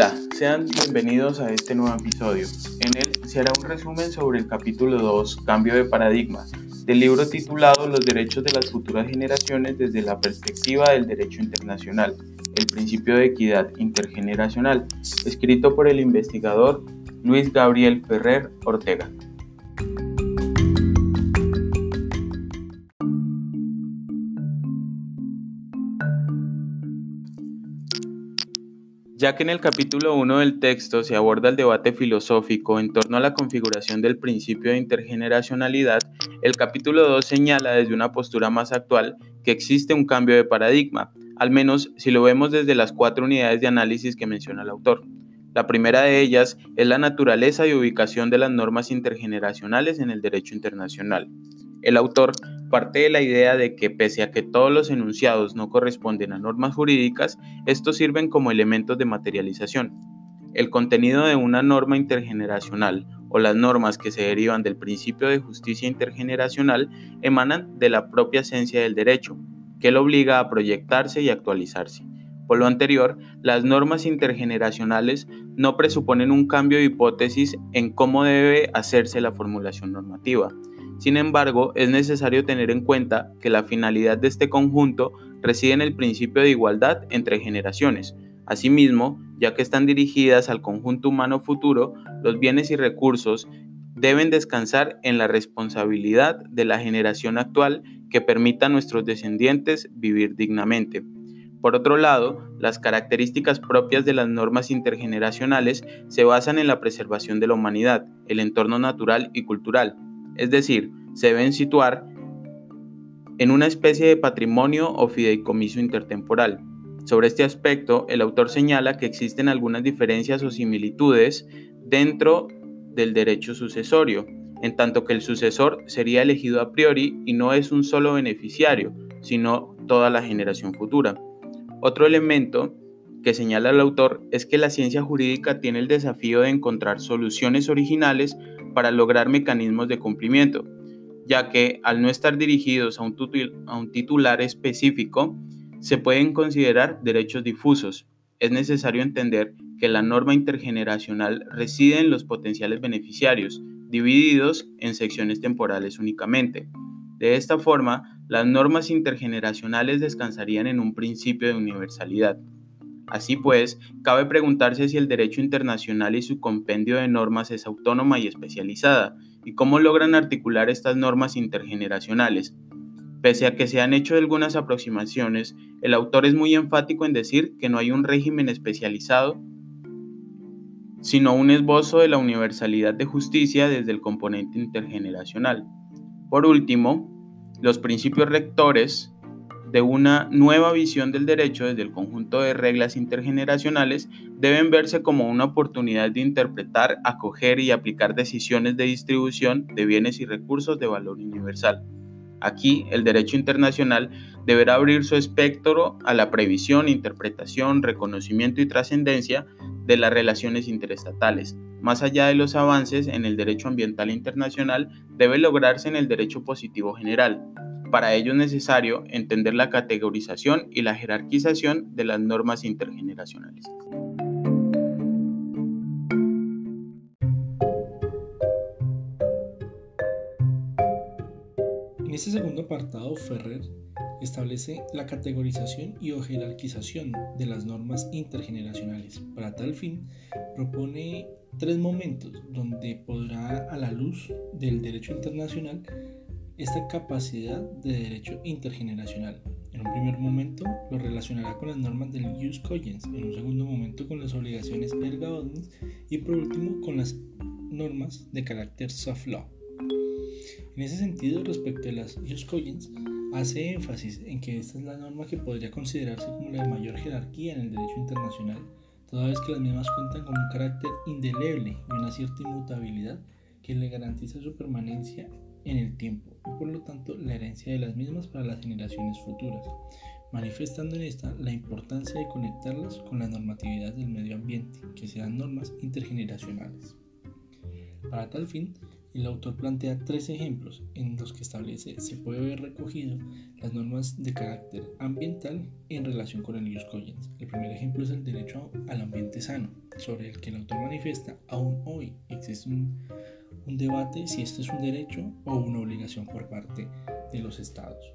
Hola, sean bienvenidos a este nuevo episodio. En él se hará un resumen sobre el capítulo 2, Cambio de Paradigma, del libro titulado Los derechos de las futuras generaciones desde la perspectiva del derecho internacional, el principio de equidad intergeneracional, escrito por el investigador Luis Gabriel Ferrer Ortega. Ya que en el capítulo 1 del texto se aborda el debate filosófico en torno a la configuración del principio de intergeneracionalidad, el capítulo 2 señala desde una postura más actual que existe un cambio de paradigma, al menos si lo vemos desde las cuatro unidades de análisis que menciona el autor. La primera de ellas es la naturaleza y ubicación de las normas intergeneracionales en el derecho internacional. El autor parte de la idea de que pese a que todos los enunciados no corresponden a normas jurídicas, estos sirven como elementos de materialización. El contenido de una norma intergeneracional o las normas que se derivan del principio de justicia intergeneracional emanan de la propia esencia del derecho, que lo obliga a proyectarse y actualizarse. Por lo anterior, las normas intergeneracionales no presuponen un cambio de hipótesis en cómo debe hacerse la formulación normativa, sin embargo, es necesario tener en cuenta que la finalidad de este conjunto reside en el principio de igualdad entre generaciones. Asimismo, ya que están dirigidas al conjunto humano futuro, los bienes y recursos deben descansar en la responsabilidad de la generación actual que permita a nuestros descendientes vivir dignamente. Por otro lado, las características propias de las normas intergeneracionales se basan en la preservación de la humanidad, el entorno natural y cultural, es decir, se deben situar en una especie de patrimonio o fideicomiso intertemporal. Sobre este aspecto, el autor señala que existen algunas diferencias o similitudes dentro del derecho sucesorio, en tanto que el sucesor sería elegido a priori y no es un solo beneficiario, sino toda la generación futura. Otro elemento que señala el autor es que la ciencia jurídica tiene el desafío de encontrar soluciones originales para lograr mecanismos de cumplimiento, ya que al no estar dirigidos a un, titular específico, se pueden considerar derechos difusos. Es necesario entender que la norma intergeneracional reside en los potenciales beneficiarios, divididos en secciones temporales únicamente. De esta forma, las normas intergeneracionales descansarían en un principio de universalidad. Así pues, cabe preguntarse si el derecho internacional y su compendio de normas es autónoma y especializada, y cómo logran articular estas normas intergeneracionales. Pese a que se han hecho algunas aproximaciones, el autor es muy enfático en decir que no hay un régimen especializado, sino un esbozo de la universalidad de justicia desde el componente intergeneracional. Por último, los principios rectores de una nueva visión del derecho desde el conjunto de reglas intergeneracionales deben verse como una oportunidad de interpretar, acoger y aplicar decisiones de distribución de bienes y recursos de valor universal. Aquí, el derecho internacional deberá abrir su espectro a la previsión, interpretación, reconocimiento y trascendencia de las relaciones interestatales. Más allá de los avances en el derecho ambiental internacional, debe lograrse en el derecho positivo general, para ello es necesario entender la categorización y la jerarquización de las normas intergeneracionales. En este segundo apartado, Ferrer establece la categorización y o jerarquización de las normas intergeneracionales. Para tal fin, propone tres momentos donde podrá, a la luz del derecho internacional, esta capacidad de derecho intergeneracional. En un primer momento lo relacionará con las normas del jus cogens, en un segundo momento con las obligaciones erga omnes y por último con las normas de carácter soft law. En ese sentido, respecto a las jus cogens, hace énfasis en que esta es la norma que podría considerarse como la de mayor jerarquía en el derecho internacional, toda vez que las mismas cuentan con un carácter indeleble y una cierta inmutabilidad que le garantiza su permanencia en el tiempo por lo tanto la herencia de las mismas para las generaciones futuras, manifestando en esta la importancia de conectarlas con la normatividad del medio ambiente, que sean normas intergeneracionales. Para tal fin, el autor plantea tres ejemplos en los que establece se puede ver recogido las normas de carácter ambiental en relación con el ius cogens. El primer ejemplo es el derecho al ambiente sano, sobre el que el autor manifiesta aún hoy existe un, un debate si este es un derecho o una obligación por parte de los estados.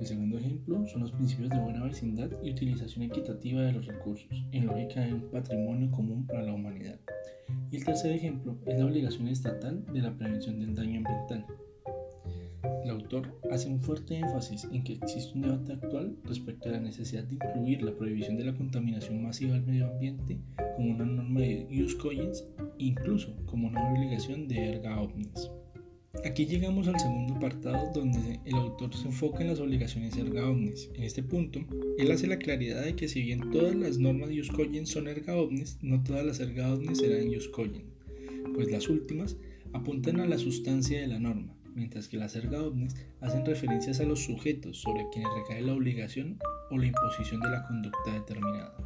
El segundo ejemplo son los principios de buena vecindad y utilización equitativa de los recursos, en lógica de un patrimonio común para la humanidad. Y el tercer ejemplo es la obligación estatal de la prevención del daño ambiental. El autor hace un fuerte énfasis en que existe un debate actual respecto a la necesidad de incluir la prohibición de la contaminación masiva del medio ambiente como una norma de use cogens, incluso como una obligación de erga omnes. Aquí llegamos al segundo apartado donde el autor se enfoca en las obligaciones erga omnes. En este punto, él hace la claridad de que si bien todas las normas de Iuscogen son erga omnes, no todas las erga omnes serán Iuscogen, pues las últimas apuntan a la sustancia de la norma, mientras que las erga omnes hacen referencias a los sujetos sobre quienes recae la obligación o la imposición de la conducta determinada.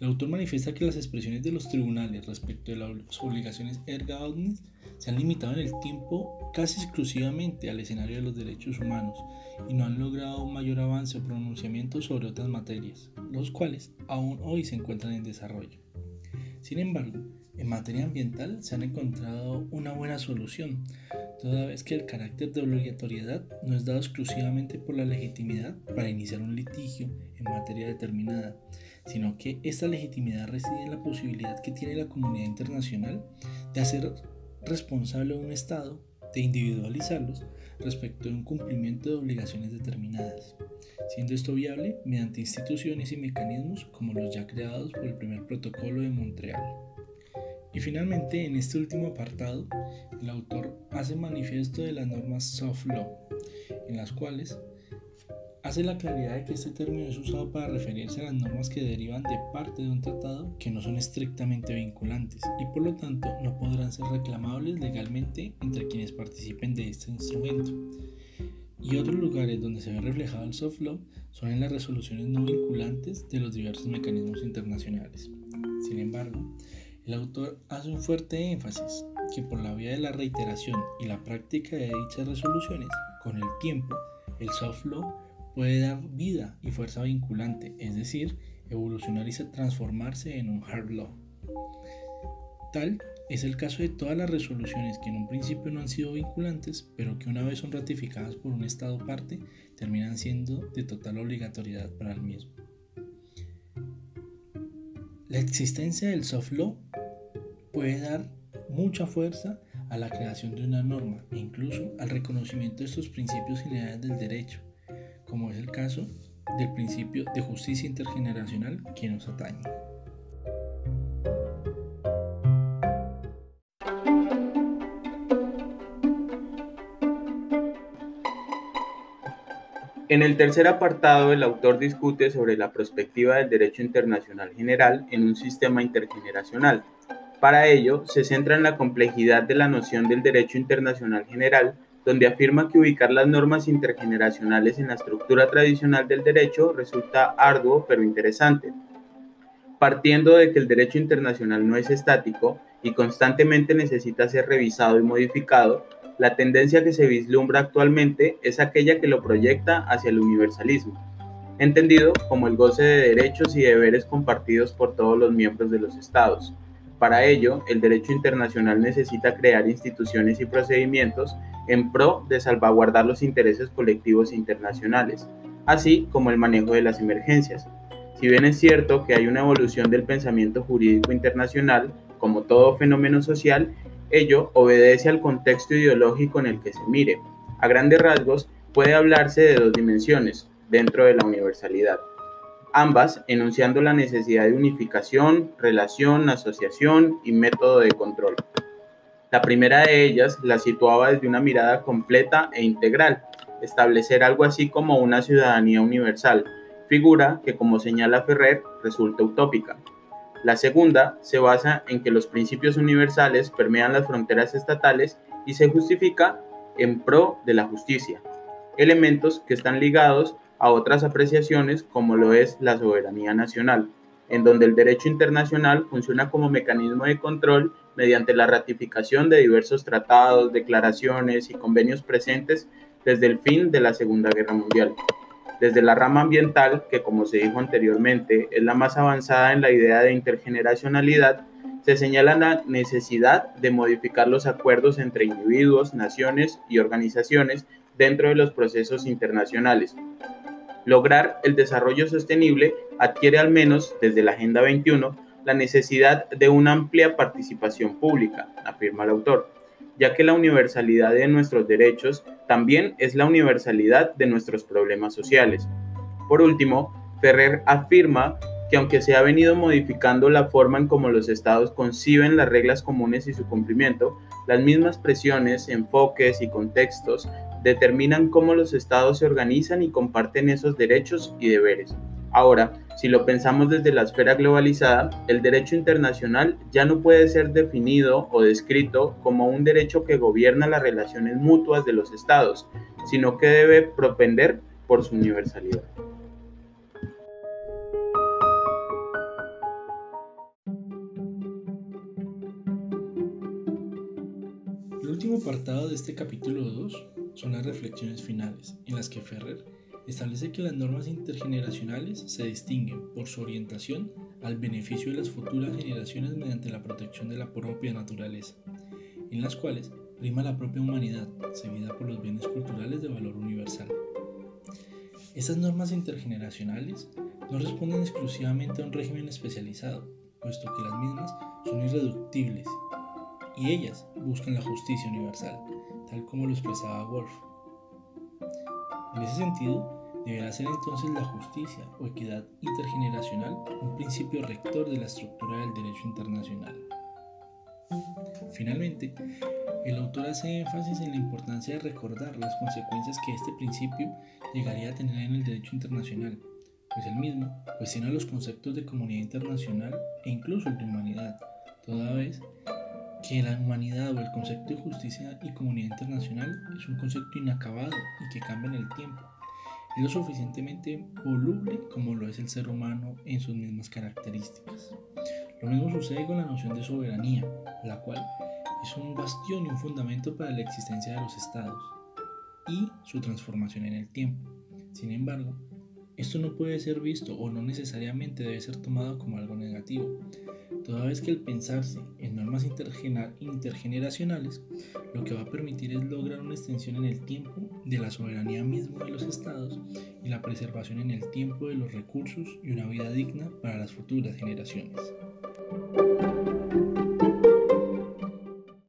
El autor manifiesta que las expresiones de los tribunales respecto de las obligaciones erga omnes se han limitado en el tiempo casi exclusivamente al escenario de los derechos humanos y no han logrado un mayor avance o pronunciamiento sobre otras materias, los cuales aún hoy se encuentran en desarrollo. Sin embargo, en materia ambiental se han encontrado una buena solución, toda vez que el carácter de obligatoriedad no es dado exclusivamente por la legitimidad para iniciar un litigio en materia determinada, sino que esta legitimidad reside en la posibilidad que tiene la comunidad internacional de hacer responsable a un Estado de individualizarlos respecto de un cumplimiento de obligaciones determinadas, siendo esto viable mediante instituciones y mecanismos como los ya creados por el primer protocolo de Montreal. Finalmente, en este último apartado, el autor hace manifiesto de las normas soft law, en las cuales hace la claridad de que este término es usado para referirse a las normas que derivan de parte de un tratado que no son estrictamente vinculantes y por lo tanto no podrán ser reclamables legalmente entre quienes participen de este instrumento. Y otros lugares donde se ve reflejado el soft law son en las resoluciones no vinculantes de los diversos mecanismos internacionales. Sin embargo, el autor hace un fuerte énfasis que por la vía de la reiteración y la práctica de dichas resoluciones, con el tiempo, el soft law puede dar vida y fuerza vinculante, es decir, evolucionar y transformarse en un hard law. Tal es el caso de todas las resoluciones que en un principio no han sido vinculantes, pero que una vez son ratificadas por un Estado parte, terminan siendo de total obligatoriedad para el mismo. La existencia del soft law puede dar mucha fuerza a la creación de una norma e incluso al reconocimiento de estos principios generales del derecho, como es el caso del principio de justicia intergeneracional que nos atañe. En el tercer apartado, el autor discute sobre la perspectiva del derecho internacional general en un sistema intergeneracional. Para ello, se centra en la complejidad de la noción del derecho internacional general donde afirma que ubicar las normas intergeneracionales en la estructura tradicional del derecho resulta arduo pero interesante. Partiendo de que el derecho internacional no es estático y constantemente necesita ser revisado y modificado, la tendencia que se vislumbra actualmente es aquella que lo proyecta hacia el universalismo, entendido como el goce de derechos y deberes compartidos por todos los miembros de los estados. Para ello, el derecho internacional necesita crear instituciones y procedimientos en pro de salvaguardar los intereses colectivos internacionales, así como el manejo de las emergencias. Si bien es cierto que hay una evolución del pensamiento jurídico internacional, como todo fenómeno social, ello obedece al contexto ideológico en el que se mire. A grandes rasgos, puede hablarse de dos dimensiones dentro de la universalidad, ambas enunciando la necesidad de unificación, relación, asociación y método de control. La primera de ellas la situaba desde una mirada completa e integral, establecer algo así como una ciudadanía universal, figura que como señala Ferrer resulta utópica. La segunda se basa en que los principios universales permean las fronteras estatales y se justifica en pro de la justicia, elementos que están ligados a otras apreciaciones como lo es la soberanía nacional en donde el derecho internacional funciona como mecanismo de control mediante la ratificación de diversos tratados, declaraciones y convenios presentes desde el fin de la Segunda Guerra Mundial. Desde la rama ambiental, que como se dijo anteriormente es la más avanzada en la idea de intergeneracionalidad, se señala la necesidad de modificar los acuerdos entre individuos, naciones y organizaciones dentro de los procesos internacionales. Lograr el desarrollo sostenible adquiere al menos desde la Agenda 21 la necesidad de una amplia participación pública, afirma el autor, ya que la universalidad de nuestros derechos también es la universalidad de nuestros problemas sociales. Por último, Ferrer afirma que aunque se ha venido modificando la forma en cómo los estados conciben las reglas comunes y su cumplimiento, las mismas presiones, enfoques y contextos determinan cómo los estados se organizan y comparten esos derechos y deberes. Ahora, si lo pensamos desde la esfera globalizada, el derecho internacional ya no puede ser definido o descrito como un derecho que gobierna las relaciones mutuas de los estados, sino que debe propender por su universalidad. El último apartado de este capítulo 2 son las reflexiones finales, en las que Ferrer establece que las normas intergeneracionales se distinguen por su orientación al beneficio de las futuras generaciones mediante la protección de la propia naturaleza, en las cuales prima la propia humanidad, seguida por los bienes culturales de valor universal. Estas normas intergeneracionales no responden exclusivamente a un régimen especializado, puesto que las mismas son irreductibles y ellas buscan la justicia universal, tal como lo expresaba Wolf. En ese sentido, deberá ser entonces la justicia o equidad intergeneracional un principio rector de la estructura del derecho internacional. Finalmente, el autor hace énfasis en la importancia de recordar las consecuencias que este principio llegaría a tener en el derecho internacional, pues el mismo cuestiona los conceptos de comunidad internacional e incluso de humanidad, toda vez que la humanidad o el concepto de justicia y comunidad internacional es un concepto inacabado y que cambia en el tiempo. Es lo suficientemente voluble como lo es el ser humano en sus mismas características. Lo mismo sucede con la noción de soberanía, la cual es un bastión y un fundamento para la existencia de los estados y su transformación en el tiempo. Sin embargo, esto no puede ser visto o no necesariamente debe ser tomado como algo negativo, toda vez que el pensarse en normas intergeneracionales lo que va a permitir es lograr una extensión en el tiempo de la soberanía misma de los estados y la preservación en el tiempo de los recursos y una vida digna para las futuras generaciones.